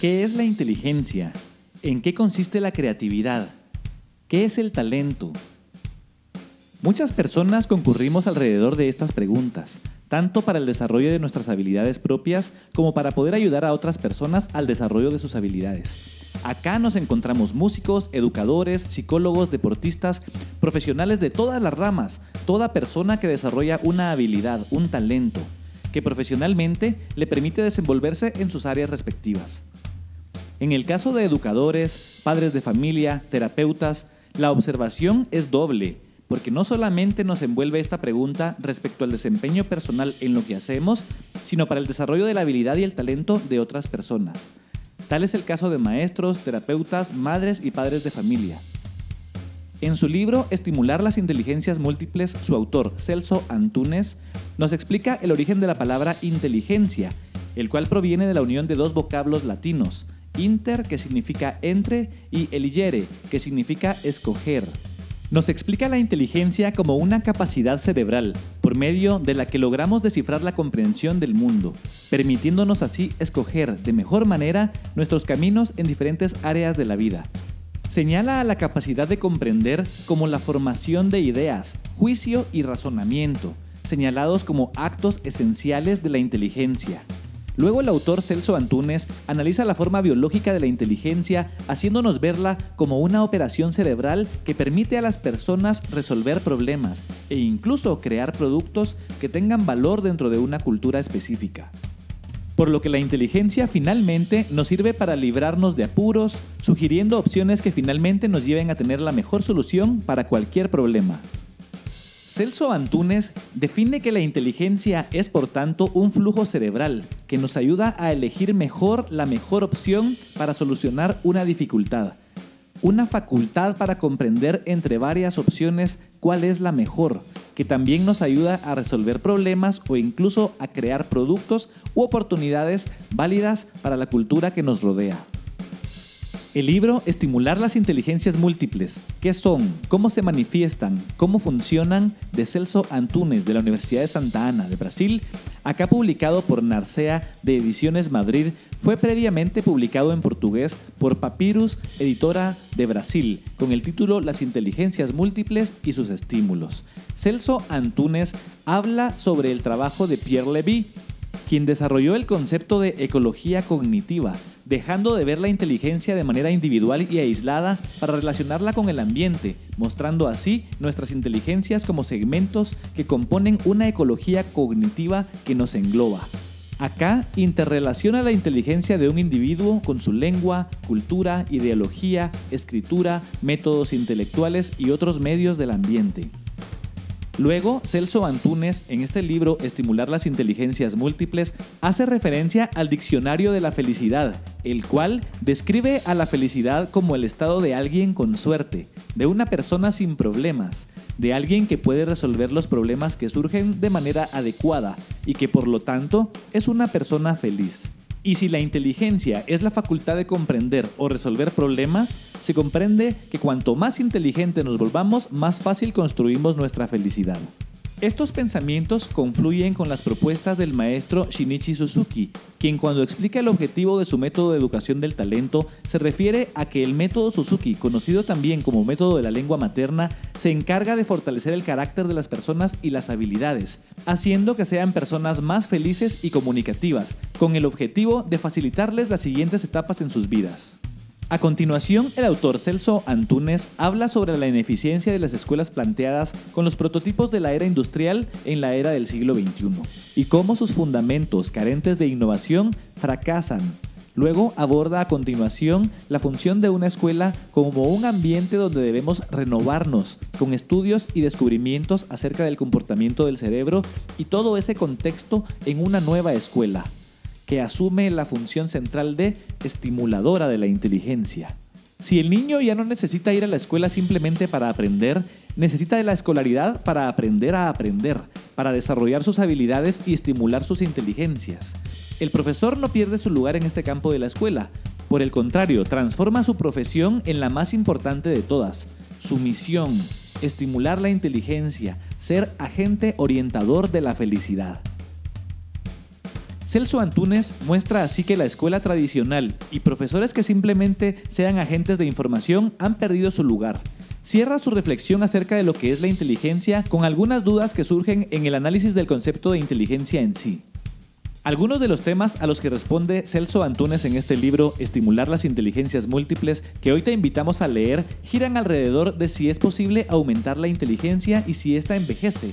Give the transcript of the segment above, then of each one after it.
¿Qué es la inteligencia? ¿En qué consiste la creatividad? ¿Qué es el talento? Muchas personas concurrimos alrededor de estas preguntas, tanto para el desarrollo de nuestras habilidades propias como para poder ayudar a otras personas al desarrollo de sus habilidades. Acá nos encontramos músicos, educadores, psicólogos, deportistas, profesionales de todas las ramas, toda persona que desarrolla una habilidad, un talento, que profesionalmente le permite desenvolverse en sus áreas respectivas. En el caso de educadores, padres de familia, terapeutas, la observación es doble, porque no solamente nos envuelve esta pregunta respecto al desempeño personal en lo que hacemos, sino para el desarrollo de la habilidad y el talento de otras personas. Tal es el caso de maestros, terapeutas, madres y padres de familia. En su libro Estimular las inteligencias múltiples, su autor, Celso Antunes, nos explica el origen de la palabra inteligencia, el cual proviene de la unión de dos vocablos latinos, inter, que significa entre, y eligere, que significa escoger. Nos explica la inteligencia como una capacidad cerebral, por medio de la que logramos descifrar la comprensión del mundo, permitiéndonos así escoger de mejor manera nuestros caminos en diferentes áreas de la vida. Señala a la capacidad de comprender como la formación de ideas, juicio y razonamiento, señalados como actos esenciales de la inteligencia. Luego el autor Celso Antunes analiza la forma biológica de la inteligencia, haciéndonos verla como una operación cerebral que permite a las personas resolver problemas e incluso crear productos que tengan valor dentro de una cultura específica. Por lo que la inteligencia finalmente nos sirve para librarnos de apuros, sugiriendo opciones que finalmente nos lleven a tener la mejor solución para cualquier problema. Celso Antunes define que la inteligencia es por tanto un flujo cerebral que nos ayuda a elegir mejor la mejor opción para solucionar una dificultad. Una facultad para comprender entre varias opciones cuál es la mejor, que también nos ayuda a resolver problemas o incluso a crear productos u oportunidades válidas para la cultura que nos rodea. El libro Estimular las inteligencias múltiples. ¿Qué son? ¿Cómo se manifiestan? ¿Cómo funcionan? de Celso Antunes de la Universidad de Santa Ana de Brasil, acá publicado por Narcea de Ediciones Madrid, fue previamente publicado en portugués por Papyrus, editora de Brasil, con el título Las inteligencias múltiples y sus estímulos. Celso Antunes habla sobre el trabajo de Pierre Levy, quien desarrolló el concepto de ecología cognitiva, dejando de ver la inteligencia de manera individual y aislada para relacionarla con el ambiente, mostrando así nuestras inteligencias como segmentos que componen una ecología cognitiva que nos engloba. Acá interrelaciona la inteligencia de un individuo con su lengua, cultura, ideología, escritura, métodos intelectuales y otros medios del ambiente. Luego, Celso Antunes, en este libro Estimular las inteligencias múltiples, hace referencia al diccionario de la felicidad, el cual describe a la felicidad como el estado de alguien con suerte, de una persona sin problemas, de alguien que puede resolver los problemas que surgen de manera adecuada y que por lo tanto es una persona feliz. Y si la inteligencia es la facultad de comprender o resolver problemas, se comprende que cuanto más inteligente nos volvamos, más fácil construimos nuestra felicidad. Estos pensamientos confluyen con las propuestas del maestro Shinichi Suzuki, quien cuando explica el objetivo de su método de educación del talento se refiere a que el método Suzuki, conocido también como método de la lengua materna, se encarga de fortalecer el carácter de las personas y las habilidades, haciendo que sean personas más felices y comunicativas, con el objetivo de facilitarles las siguientes etapas en sus vidas. A continuación, el autor Celso Antunes habla sobre la ineficiencia de las escuelas planteadas con los prototipos de la era industrial en la era del siglo XXI y cómo sus fundamentos carentes de innovación fracasan. Luego aborda a continuación la función de una escuela como un ambiente donde debemos renovarnos con estudios y descubrimientos acerca del comportamiento del cerebro y todo ese contexto en una nueva escuela que asume la función central de estimuladora de la inteligencia. Si el niño ya no necesita ir a la escuela simplemente para aprender, necesita de la escolaridad para aprender a aprender, para desarrollar sus habilidades y estimular sus inteligencias. El profesor no pierde su lugar en este campo de la escuela, por el contrario, transforma su profesión en la más importante de todas, su misión, estimular la inteligencia, ser agente orientador de la felicidad. Celso Antunes muestra así que la escuela tradicional y profesores que simplemente sean agentes de información han perdido su lugar. Cierra su reflexión acerca de lo que es la inteligencia con algunas dudas que surgen en el análisis del concepto de inteligencia en sí. Algunos de los temas a los que responde Celso Antunes en este libro, Estimular las inteligencias múltiples, que hoy te invitamos a leer, giran alrededor de si es posible aumentar la inteligencia y si ésta envejece,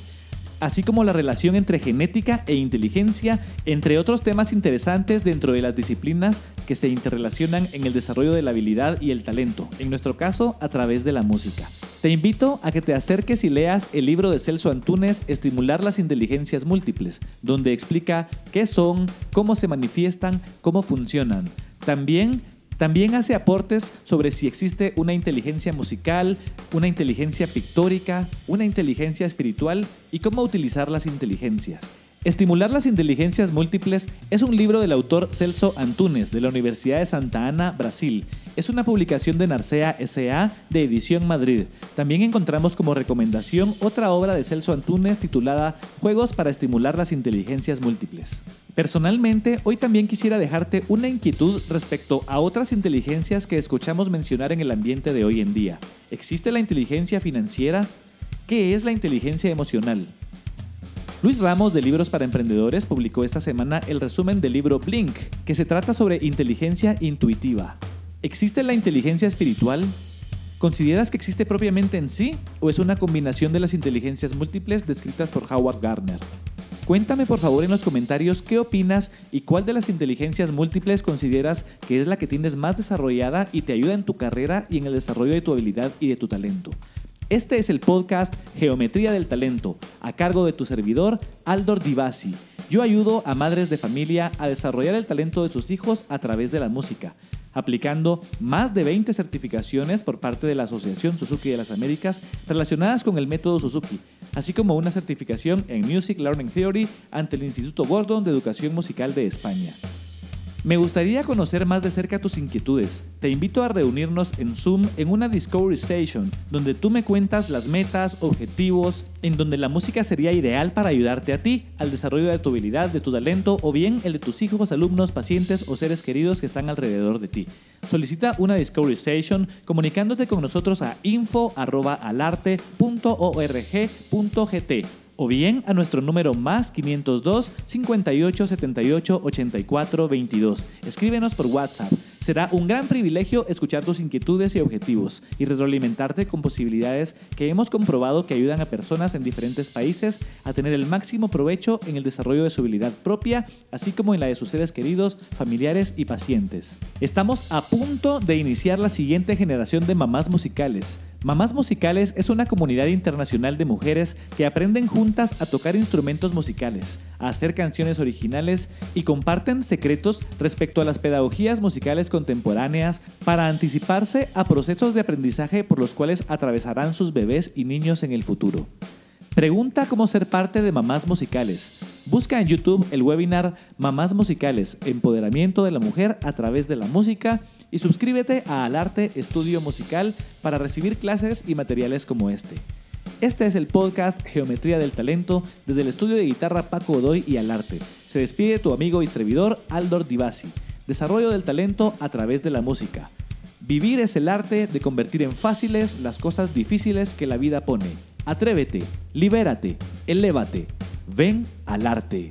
así como la relación entre genética e inteligencia, entre otros temas interesantes dentro de las disciplinas que se interrelacionan en el desarrollo de la habilidad y el talento, en nuestro caso a través de la música. Te invito a que te acerques y leas el libro de Celso Antunes, Estimular las inteligencias múltiples, donde explica qué son, cómo se manifiestan, cómo funcionan. También también hace aportes sobre si existe una inteligencia musical, una inteligencia pictórica, una inteligencia espiritual y cómo utilizar las inteligencias. Estimular las inteligencias múltiples es un libro del autor Celso Antunes de la Universidad de Santa Ana, Brasil. Es una publicación de Narcea S.A. de Edición Madrid. También encontramos como recomendación otra obra de Celso Antunes titulada Juegos para estimular las inteligencias múltiples. Personalmente, hoy también quisiera dejarte una inquietud respecto a otras inteligencias que escuchamos mencionar en el ambiente de hoy en día. ¿Existe la inteligencia financiera? ¿Qué es la inteligencia emocional? Luis Ramos de Libros para Emprendedores publicó esta semana el resumen del libro Blink, que se trata sobre inteligencia intuitiva. ¿Existe la inteligencia espiritual? ¿Consideras que existe propiamente en sí o es una combinación de las inteligencias múltiples descritas por Howard Gardner? Cuéntame por favor en los comentarios qué opinas y cuál de las inteligencias múltiples consideras que es la que tienes más desarrollada y te ayuda en tu carrera y en el desarrollo de tu habilidad y de tu talento. Este es el podcast Geometría del Talento, a cargo de tu servidor, Aldor Divasi. Yo ayudo a madres de familia a desarrollar el talento de sus hijos a través de la música aplicando más de 20 certificaciones por parte de la Asociación Suzuki de las Américas relacionadas con el método Suzuki, así como una certificación en Music Learning Theory ante el Instituto Gordon de Educación Musical de España. Me gustaría conocer más de cerca tus inquietudes. Te invito a reunirnos en Zoom en una Discovery Station, donde tú me cuentas las metas, objetivos, en donde la música sería ideal para ayudarte a ti, al desarrollo de tu habilidad, de tu talento o bien el de tus hijos, alumnos, pacientes o seres queridos que están alrededor de ti. Solicita una Discovery Station comunicándote con nosotros a info.alarte.org.gt o bien a nuestro número más 502 58 78 84 22. Escríbenos por WhatsApp. Será un gran privilegio escuchar tus inquietudes y objetivos y retroalimentarte con posibilidades que hemos comprobado que ayudan a personas en diferentes países a tener el máximo provecho en el desarrollo de su habilidad propia, así como en la de sus seres queridos, familiares y pacientes. Estamos a punto de iniciar la siguiente generación de mamás musicales Mamás Musicales es una comunidad internacional de mujeres que aprenden juntas a tocar instrumentos musicales, a hacer canciones originales y comparten secretos respecto a las pedagogías musicales contemporáneas para anticiparse a procesos de aprendizaje por los cuales atravesarán sus bebés y niños en el futuro. Pregunta cómo ser parte de Mamás Musicales. Busca en YouTube el webinar Mamás Musicales, Empoderamiento de la Mujer a través de la música y suscríbete a Alarte Estudio Musical para recibir clases y materiales como este. Este es el podcast Geometría del Talento desde el estudio de guitarra Paco Odoy y Alarte. Se despide tu amigo y servidor Aldor Divasi. Desarrollo del talento a través de la música. Vivir es el arte de convertir en fáciles las cosas difíciles que la vida pone. Atrévete, libérate, elévate. Ven al arte.